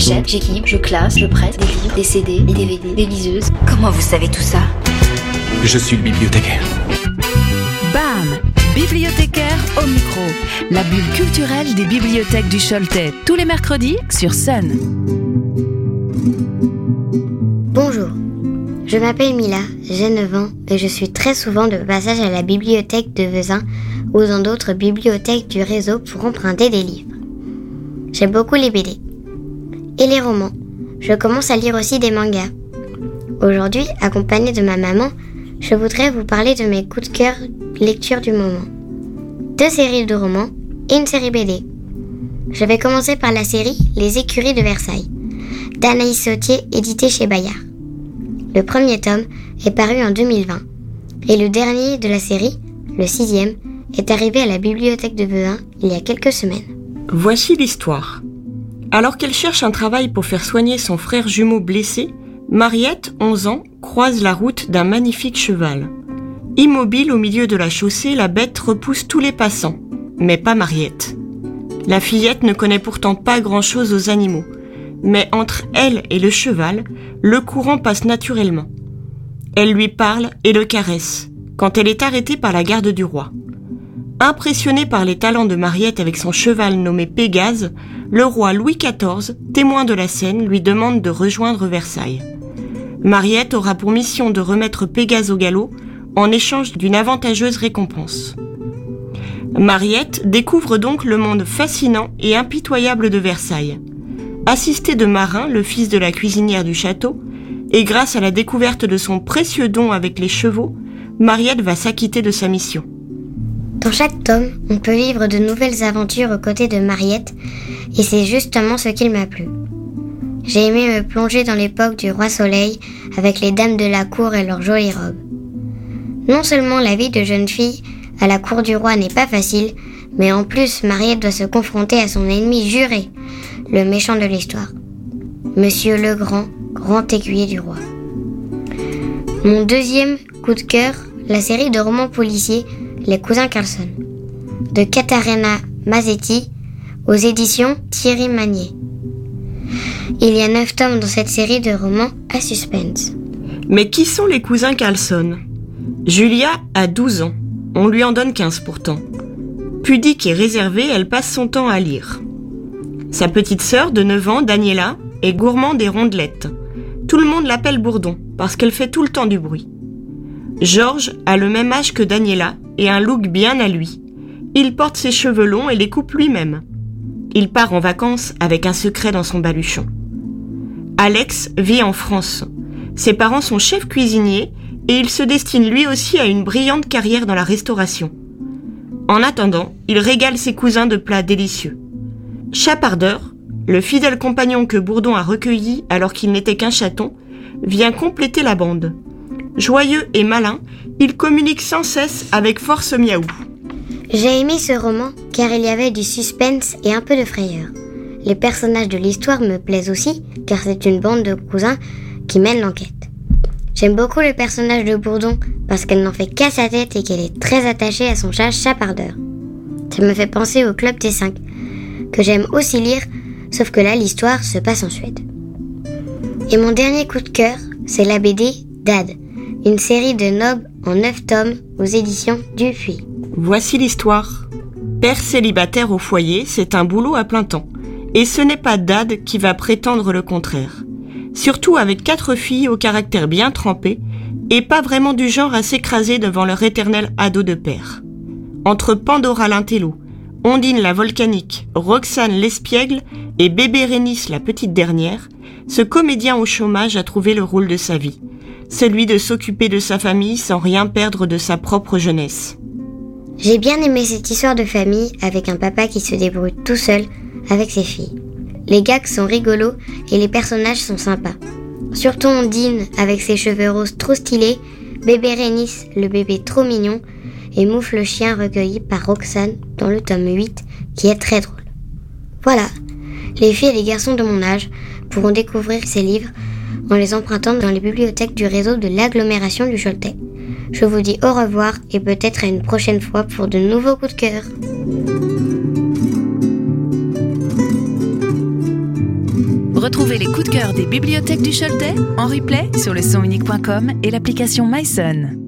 J'achète, j'équipe, je classe, je prête des livres, des CD, des DVD, des liseuses. Comment vous savez tout ça? Je suis le bibliothécaire. BAM Bibliothécaire au micro. La bulle culturelle des bibliothèques du Choletais. Tous les mercredis sur Sun. Bonjour, je m'appelle Mila, j'ai 9 ans et je suis très souvent de passage à la bibliothèque de Vezin ou dans d'autres bibliothèques du réseau pour emprunter des livres. J'aime beaucoup les BD et les romans. Je commence à lire aussi des mangas. Aujourd'hui, accompagnée de ma maman, je voudrais vous parler de mes coups de cœur lecture du moment. Deux séries de romans et une série BD. Je vais commencer par la série Les écuries de Versailles, d'Anaïs Sautier, édité chez Bayard. Le premier tome est paru en 2020 et le dernier de la série, le sixième, est arrivé à la bibliothèque de Vezin il y a quelques semaines. Voici l'histoire. Alors qu'elle cherche un travail pour faire soigner son frère jumeau blessé, Mariette, 11 ans, croise la route d'un magnifique cheval. Immobile au milieu de la chaussée, la bête repousse tous les passants, mais pas Mariette. La fillette ne connaît pourtant pas grand-chose aux animaux, mais entre elle et le cheval, le courant passe naturellement. Elle lui parle et le caresse, quand elle est arrêtée par la garde du roi. Impressionné par les talents de Mariette avec son cheval nommé Pégase, le roi Louis XIV, témoin de la scène, lui demande de rejoindre Versailles. Mariette aura pour mission de remettre Pégase au galop en échange d'une avantageuse récompense. Mariette découvre donc le monde fascinant et impitoyable de Versailles. Assistée de Marin, le fils de la cuisinière du château, et grâce à la découverte de son précieux don avec les chevaux, Mariette va s'acquitter de sa mission. Dans chaque tome, on peut vivre de nouvelles aventures aux côtés de Mariette, et c'est justement ce qu'il m'a plu. J'ai aimé me plonger dans l'époque du roi Soleil avec les dames de la cour et leurs jolies robes. Non seulement la vie de jeune fille à la cour du roi n'est pas facile, mais en plus Mariette doit se confronter à son ennemi juré, le méchant de l'histoire, Monsieur le Grand, grand écuyer du roi. Mon deuxième coup de cœur, la série de romans policiers Les Cousins Carlson, de Katharina Mazzetti, aux éditions Thierry Magnier. Il y a neuf tomes dans cette série de romans à suspense. Mais qui sont les cousins Carlson? Julia a 12 ans. On lui en donne 15 pourtant. Pudique et réservée, elle passe son temps à lire. Sa petite sœur de 9 ans, Daniela, est gourmande des rondelettes. Tout le monde l'appelle Bourdon parce qu'elle fait tout le temps du bruit. Georges a le même âge que Daniela un look bien à lui. Il porte ses cheveux longs et les coupe lui-même. Il part en vacances avec un secret dans son baluchon. Alex vit en France. Ses parents sont chefs cuisiniers et il se destine lui aussi à une brillante carrière dans la restauration. En attendant, il régale ses cousins de plats délicieux. Chapardeur, le fidèle compagnon que Bourdon a recueilli alors qu'il n'était qu'un chaton, vient compléter la bande. Joyeux et malin, il communique sans cesse avec force miaou. J'ai aimé ce roman car il y avait du suspense et un peu de frayeur. Les personnages de l'histoire me plaisent aussi car c'est une bande de cousins qui mènent l'enquête. J'aime beaucoup le personnage de Bourdon parce qu'elle n'en fait qu'à sa tête et qu'elle est très attachée à son chat Chapardeur. Ça me fait penser au Club des 5 que j'aime aussi lire, sauf que là l'histoire se passe en Suède. Et mon dernier coup de cœur, c'est la BD Dad, une série de nobs en 9 tomes aux éditions Dupuis. Voici l'histoire. Père célibataire au foyer, c'est un boulot à plein temps. Et ce n'est pas Dad qui va prétendre le contraire. Surtout avec quatre filles au caractère bien trempé et pas vraiment du genre à s'écraser devant leur éternel ado de père. Entre Pandora l'intello, Ondine la volcanique, Roxane l'espiègle et Bébé Rénis la petite dernière, ce comédien au chômage a trouvé le rôle de sa vie, celui de s'occuper de sa famille sans rien perdre de sa propre jeunesse. J'ai bien aimé cette histoire de famille avec un papa qui se débrouille tout seul avec ses filles. Les gags sont rigolos et les personnages sont sympas. Surtout Ondine avec ses cheveux roses trop stylés, bébé Rénis, le bébé trop mignon, et Mouffe le chien recueilli par Roxane dans le tome 8 qui est très drôle. Voilà, les filles et les garçons de mon âge pourront découvrir ces livres en les empruntant dans les bibliothèques du réseau de l'agglomération du Choletais. Je vous dis au revoir et peut-être à une prochaine fois pour de nouveaux coups de cœur. Retrouvez les coups de cœur des bibliothèques du Choletais en replay sur le sonunique.com et l'application MySon.